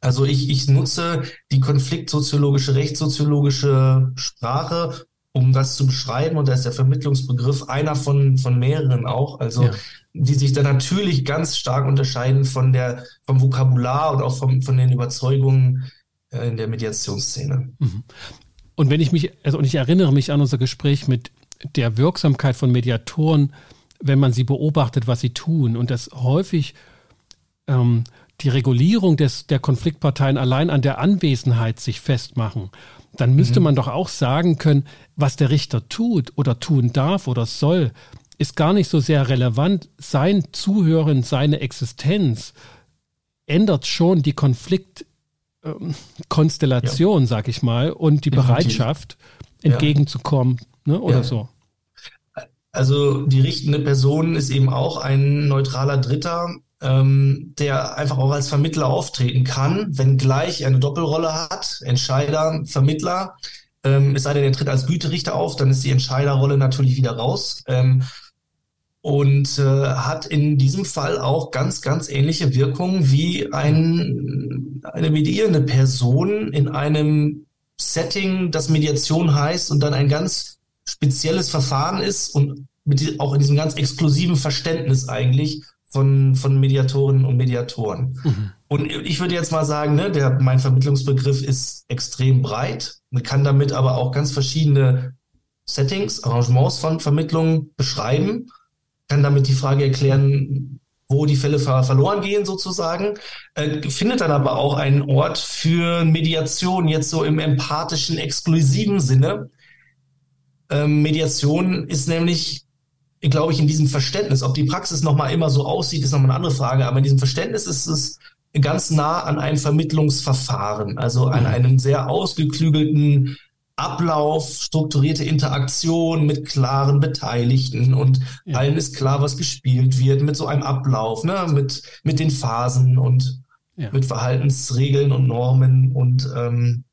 Also ich, ich nutze die konfliktsoziologische, rechtssoziologische Sprache, um das zu beschreiben. Und da ist der Vermittlungsbegriff einer von, von mehreren auch. Also ja. die sich dann natürlich ganz stark unterscheiden von der, vom Vokabular und auch vom, von den Überzeugungen äh, in der Mediationsszene. Mhm. Und wenn ich mich, also und ich erinnere mich an unser Gespräch mit der Wirksamkeit von Mediatoren, wenn man sie beobachtet, was sie tun und das häufig ähm, die Regulierung des, der Konfliktparteien allein an der Anwesenheit sich festmachen, dann müsste mhm. man doch auch sagen können, was der Richter tut oder tun darf oder soll, ist gar nicht so sehr relevant. Sein Zuhören, seine Existenz ändert schon die Konfliktkonstellation, ähm, ja. sag ich mal, und die Bereitschaft, entgegenzukommen ne, oder so. Also die richtende Person ist eben auch ein neutraler Dritter, ähm, der einfach auch als Vermittler auftreten kann, wenn gleich eine Doppelrolle hat, Entscheider, Vermittler. Ähm, es sei denn, er tritt als Güterichter auf, dann ist die Entscheiderrolle natürlich wieder raus. Ähm, und äh, hat in diesem Fall auch ganz, ganz ähnliche Wirkungen wie ein, eine medierende Person in einem Setting, das Mediation heißt und dann ein ganz spezielles Verfahren ist und mit, auch in diesem ganz exklusiven Verständnis eigentlich von, von Mediatorinnen und Mediatoren. Mhm. Und ich würde jetzt mal sagen, ne, der, mein Vermittlungsbegriff ist extrem breit. Man kann damit aber auch ganz verschiedene Settings, Arrangements von Vermittlungen beschreiben, kann damit die Frage erklären, wo die Fälle ver verloren gehen sozusagen, äh, findet dann aber auch einen Ort für Mediation, jetzt so im empathischen, exklusiven Sinne. Ähm, Mediation ist nämlich glaube ich, in diesem Verständnis, ob die Praxis nochmal immer so aussieht, ist nochmal eine andere Frage, aber in diesem Verständnis ist es ganz nah an einem Vermittlungsverfahren, also an mhm. einem sehr ausgeklügelten Ablauf, strukturierte Interaktion mit klaren Beteiligten und ja. allen ist klar, was gespielt wird, mit so einem Ablauf, ne, mit, mit den Phasen und ja. mit Verhaltensregeln und Normen und ähm,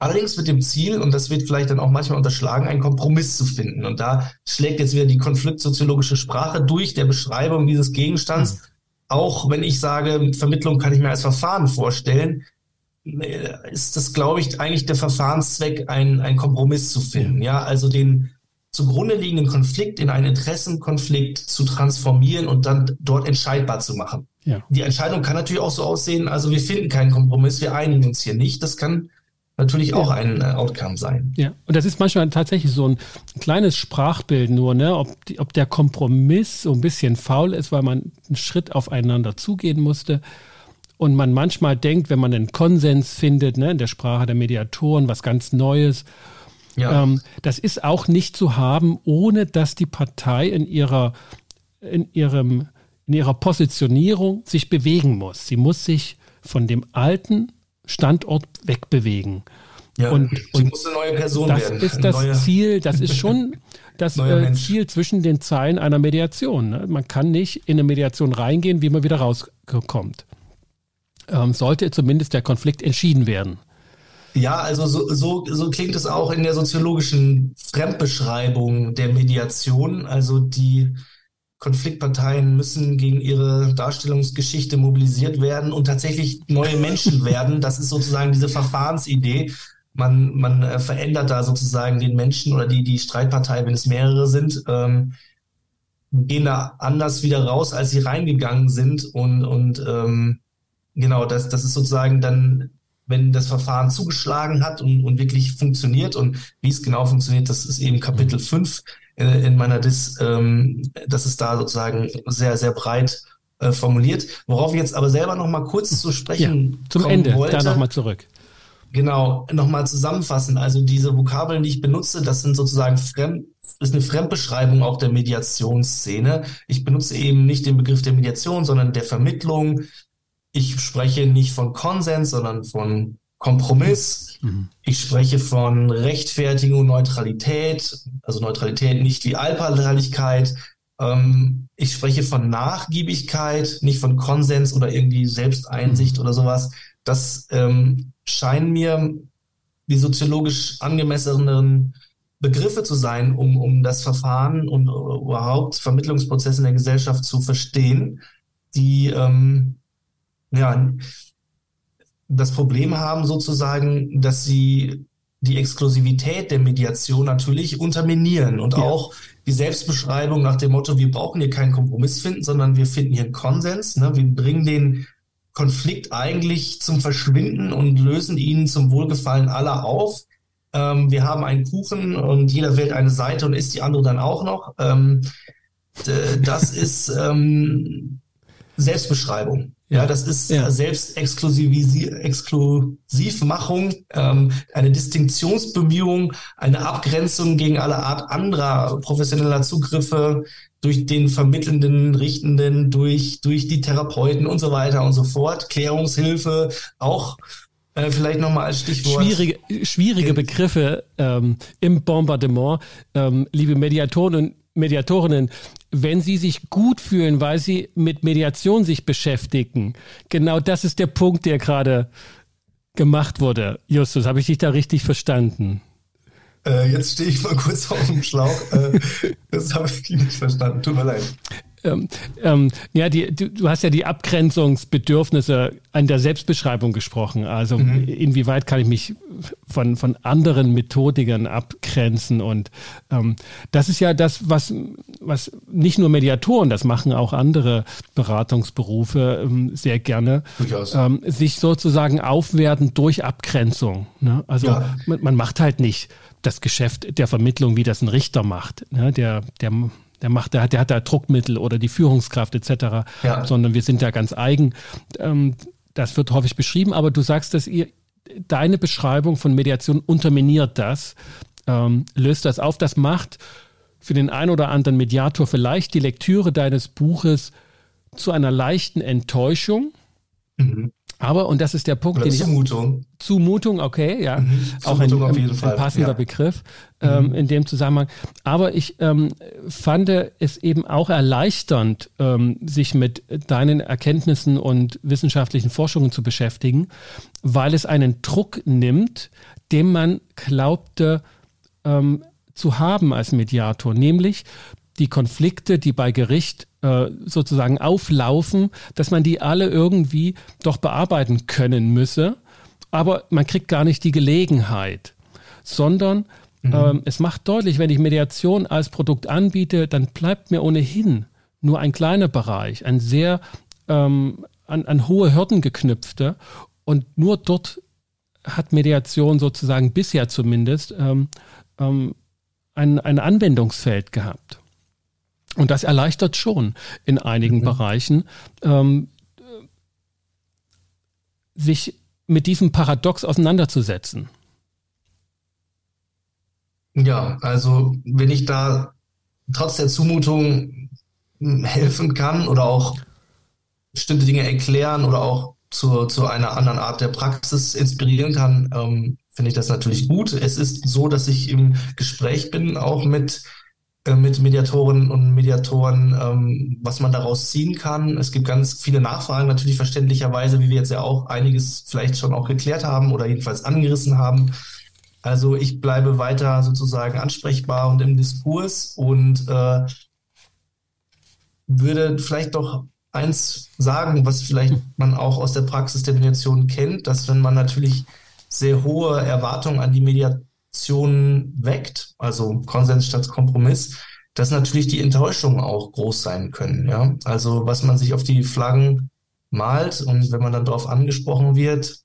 Allerdings mit dem Ziel, und das wird vielleicht dann auch manchmal unterschlagen, einen Kompromiss zu finden. Und da schlägt jetzt wieder die konfliktsoziologische Sprache durch der Beschreibung dieses Gegenstands. Mhm. Auch wenn ich sage, Vermittlung kann ich mir als Verfahren vorstellen, ist das, glaube ich, eigentlich der Verfahrenszweck, einen, Kompromiss zu finden. Ja, also den zugrunde liegenden Konflikt in einen Interessenkonflikt zu transformieren und dann dort entscheidbar zu machen. Ja. Die Entscheidung kann natürlich auch so aussehen, also wir finden keinen Kompromiss, wir einigen uns hier nicht. Das kann natürlich auch ein äh, Outcome sein. Ja, und das ist manchmal tatsächlich so ein kleines Sprachbild nur, ne? ob, die, ob der Kompromiss so ein bisschen faul ist, weil man einen Schritt aufeinander zugehen musste. Und man manchmal denkt, wenn man einen Konsens findet, ne, in der Sprache der Mediatoren, was ganz Neues, ja. ähm, das ist auch nicht zu haben, ohne dass die Partei in ihrer, in ihrem, in ihrer Positionierung sich bewegen muss. Sie muss sich von dem alten Standort wegbewegen. Ja, und, und muss eine neue Person das werden. ist das neue, Ziel, das ist schon das äh, Ziel zwischen den Zeilen einer Mediation. Ne? Man kann nicht in eine Mediation reingehen, wie man wieder rauskommt. Ähm, sollte zumindest der Konflikt entschieden werden. Ja, also so, so, so klingt es auch in der soziologischen Fremdbeschreibung der Mediation. Also die Konfliktparteien müssen gegen ihre Darstellungsgeschichte mobilisiert werden und tatsächlich neue Menschen werden. Das ist sozusagen diese Verfahrensidee. Man, man äh, verändert da sozusagen den Menschen oder die, die Streitpartei, wenn es mehrere sind, ähm, gehen da anders wieder raus, als sie reingegangen sind. Und, und ähm, genau, das, das ist sozusagen dann, wenn das Verfahren zugeschlagen hat und, und wirklich funktioniert. Und wie es genau funktioniert, das ist eben Kapitel 5 äh, in meiner Dis, ähm, das ist da sozusagen sehr, sehr breit äh, formuliert. Worauf ich jetzt aber selber noch mal kurz zu sprechen ja, zum Ende, wollte. da noch mal zurück. Genau, nochmal zusammenfassen. Also diese Vokabeln, die ich benutze, das sind sozusagen fremd, ist eine Fremdbeschreibung auch der Mediationsszene. Ich benutze eben nicht den Begriff der Mediation, sondern der Vermittlung. Ich spreche nicht von Konsens, sondern von Kompromiss. Mhm. Ich spreche von Rechtfertigung Neutralität, also Neutralität nicht wie Allparteilichkeit. Ähm, ich spreche von Nachgiebigkeit, nicht von Konsens oder irgendwie Selbsteinsicht mhm. oder sowas. Das ähm, scheinen mir die soziologisch angemessenen Begriffe zu sein, um, um das Verfahren und überhaupt Vermittlungsprozesse in der Gesellschaft zu verstehen, die ähm, ja das Problem haben sozusagen, dass sie die Exklusivität der Mediation natürlich unterminieren und ja. auch die Selbstbeschreibung nach dem Motto, wir brauchen hier keinen Kompromiss finden, sondern wir finden hier einen Konsens. Ne? Wir bringen den Konflikt eigentlich zum Verschwinden und lösen ihn zum Wohlgefallen aller auf. Ähm, wir haben einen Kuchen und jeder wählt eine Seite und isst die andere dann auch noch. Ähm, das ist ähm, Selbstbeschreibung. Ja, das ist ja. Selbstexklusivmachung, ähm, eine Distinktionsbemühung, eine Abgrenzung gegen alle Art anderer professioneller Zugriffe durch den vermittelnden, richtenden, durch, durch die Therapeuten und so weiter und so fort. Klärungshilfe auch äh, vielleicht nochmal als Stichwort. Schwierige, schwierige Begriffe ähm, im Bombardement. Ähm, liebe Mediatoren und Mediatorinnen, wenn sie sich gut fühlen, weil sie mit Mediation sich beschäftigen. Genau das ist der Punkt, der gerade gemacht wurde. Justus, habe ich dich da richtig verstanden? Äh, jetzt stehe ich mal kurz auf dem Schlauch. Äh, das habe ich nicht verstanden. Tut mir leid. Ähm, ähm, ja, die, du, du, hast ja die Abgrenzungsbedürfnisse an der Selbstbeschreibung gesprochen. Also mhm. inwieweit kann ich mich von, von anderen Methodikern abgrenzen? Und ähm, das ist ja das, was, was nicht nur Mediatoren, das machen auch andere Beratungsberufe ähm, sehr gerne, ähm, sich sozusagen aufwerten durch Abgrenzung. Ne? Also ja. man, man macht halt nicht das Geschäft der Vermittlung, wie das ein Richter macht. Ne? Der, der, der macht, der hat, der hat da Druckmittel oder die Führungskraft etc. Ja. Sondern wir sind da ganz eigen. Ähm, das wird häufig beschrieben, aber du sagst, dass ihr deine Beschreibung von Mediation unterminiert das, ähm, löst das auf. Das macht für den einen oder anderen Mediator vielleicht die Lektüre deines Buches zu einer leichten Enttäuschung. Mhm. Aber, und das ist der Punkt, Oder den Zumutung. ich. Zumutung, okay, ja. Mhm. Auch ein, ein, ein passender ja. Begriff ähm, mhm. in dem Zusammenhang. Aber ich ähm, fand es eben auch erleichternd, ähm, sich mit deinen Erkenntnissen und wissenschaftlichen Forschungen zu beschäftigen, weil es einen Druck nimmt, den man glaubte ähm, zu haben als Mediator, nämlich die Konflikte, die bei Gericht äh, sozusagen auflaufen, dass man die alle irgendwie doch bearbeiten können müsse. Aber man kriegt gar nicht die Gelegenheit, sondern mhm. ähm, es macht deutlich, wenn ich Mediation als Produkt anbiete, dann bleibt mir ohnehin nur ein kleiner Bereich, ein sehr ähm, an, an hohe Hürden geknüpfter. Und nur dort hat Mediation sozusagen bisher zumindest ähm, ähm, ein, ein Anwendungsfeld gehabt. Und das erleichtert schon in einigen mhm. Bereichen, ähm, sich mit diesem Paradox auseinanderzusetzen. Ja, also wenn ich da trotz der Zumutung helfen kann oder auch bestimmte Dinge erklären oder auch zu, zu einer anderen Art der Praxis inspirieren kann, ähm, finde ich das natürlich gut. Es ist so, dass ich im Gespräch bin, auch mit mit Mediatoren und Mediatoren, ähm, was man daraus ziehen kann. Es gibt ganz viele Nachfragen, natürlich verständlicherweise, wie wir jetzt ja auch einiges vielleicht schon auch geklärt haben oder jedenfalls angerissen haben. Also ich bleibe weiter sozusagen ansprechbar und im Diskurs und äh, würde vielleicht doch eins sagen, was vielleicht man auch aus der Praxis der Mediation kennt, dass wenn man natürlich sehr hohe Erwartungen an die Mediation Aktionen weckt, also Konsens statt Kompromiss, dass natürlich die Enttäuschungen auch groß sein können. Ja? Also was man sich auf die Flaggen malt und wenn man dann darauf angesprochen wird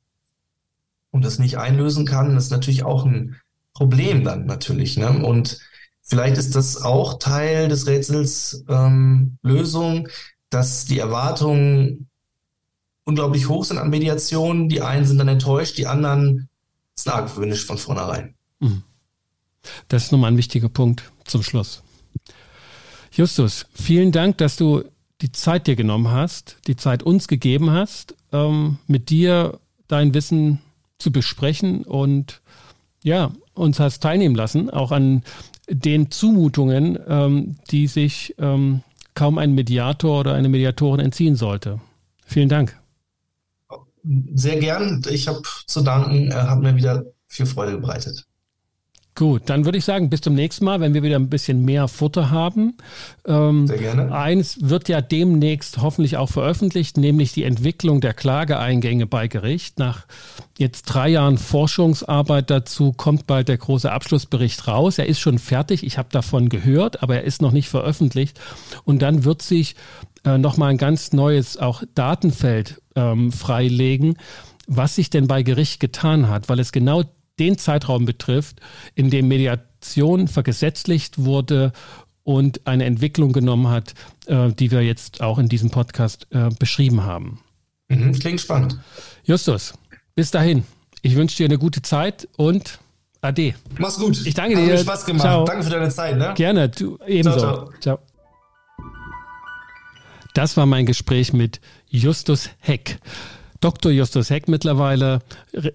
und das nicht einlösen kann, ist natürlich auch ein Problem dann natürlich. Ne? Und vielleicht ist das auch Teil des Rätsels ähm, Lösung, dass die Erwartungen unglaublich hoch sind an Mediation. Die einen sind dann enttäuscht, die anderen sind argwöhnisch von vornherein. Mhm. Das ist nochmal ein wichtiger Punkt zum Schluss. Justus, vielen Dank, dass du die Zeit dir genommen hast, die Zeit uns gegeben hast, ähm, mit dir dein Wissen zu besprechen und ja, uns hast teilnehmen lassen, auch an den Zumutungen, ähm, die sich ähm, kaum ein Mediator oder eine Mediatorin entziehen sollte. Vielen Dank. Sehr gern. Ich habe zu danken. Er hat mir wieder viel Freude bereitet. Gut, dann würde ich sagen, bis zum nächsten Mal, wenn wir wieder ein bisschen mehr Futter haben. Ähm, Sehr gerne. Eins wird ja demnächst hoffentlich auch veröffentlicht, nämlich die Entwicklung der Klageeingänge bei Gericht. Nach jetzt drei Jahren Forschungsarbeit dazu kommt bald der große Abschlussbericht raus. Er ist schon fertig, ich habe davon gehört, aber er ist noch nicht veröffentlicht. Und dann wird sich äh, nochmal ein ganz neues auch Datenfeld ähm, freilegen, was sich denn bei Gericht getan hat, weil es genau den Zeitraum betrifft, in dem Mediation vergesetzlicht wurde und eine Entwicklung genommen hat, äh, die wir jetzt auch in diesem Podcast äh, beschrieben haben. Mhm, klingt spannend. Justus, bis dahin. Ich wünsche dir eine gute Zeit und Ade. Mach's gut. Ich danke Hat dir. Hat mir Spaß gemacht. Ciao. Danke für deine Zeit. Ne? Gerne, du ebenso. ciao. ciao. ciao. Das war mein Gespräch mit Justus Heck. Dr. Justus Heck mittlerweile,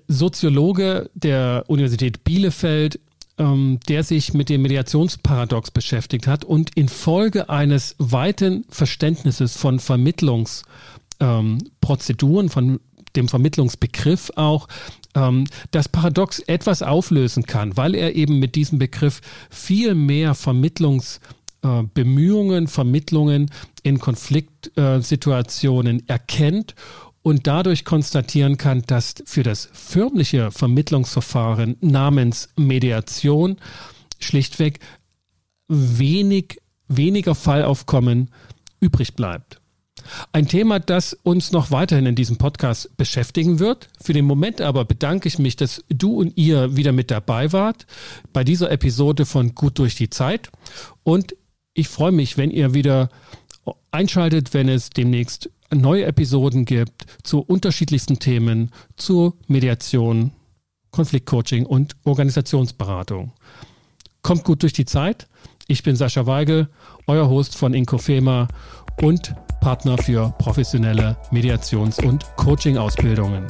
Soziologe der Universität Bielefeld, ähm, der sich mit dem Mediationsparadox beschäftigt hat und infolge eines weiten Verständnisses von Vermittlungsprozeduren, ähm, von dem Vermittlungsbegriff auch, ähm, das Paradox etwas auflösen kann, weil er eben mit diesem Begriff viel mehr Vermittlungs äh, Bemühungen, Vermittlungen in Konfliktsituationen erkennt und dadurch konstatieren kann, dass für das förmliche Vermittlungsverfahren namens Mediation schlichtweg wenig, weniger Fallaufkommen übrig bleibt. Ein Thema, das uns noch weiterhin in diesem Podcast beschäftigen wird. Für den Moment aber bedanke ich mich, dass du und ihr wieder mit dabei wart bei dieser Episode von Gut durch die Zeit. Und ich freue mich, wenn ihr wieder einschaltet, wenn es demnächst neue Episoden gibt zu unterschiedlichsten Themen, zur Mediation, Konfliktcoaching und Organisationsberatung. Kommt gut durch die Zeit. Ich bin Sascha Weigel, euer Host von Inkofema und Partner für professionelle Mediations- und Coaching-Ausbildungen.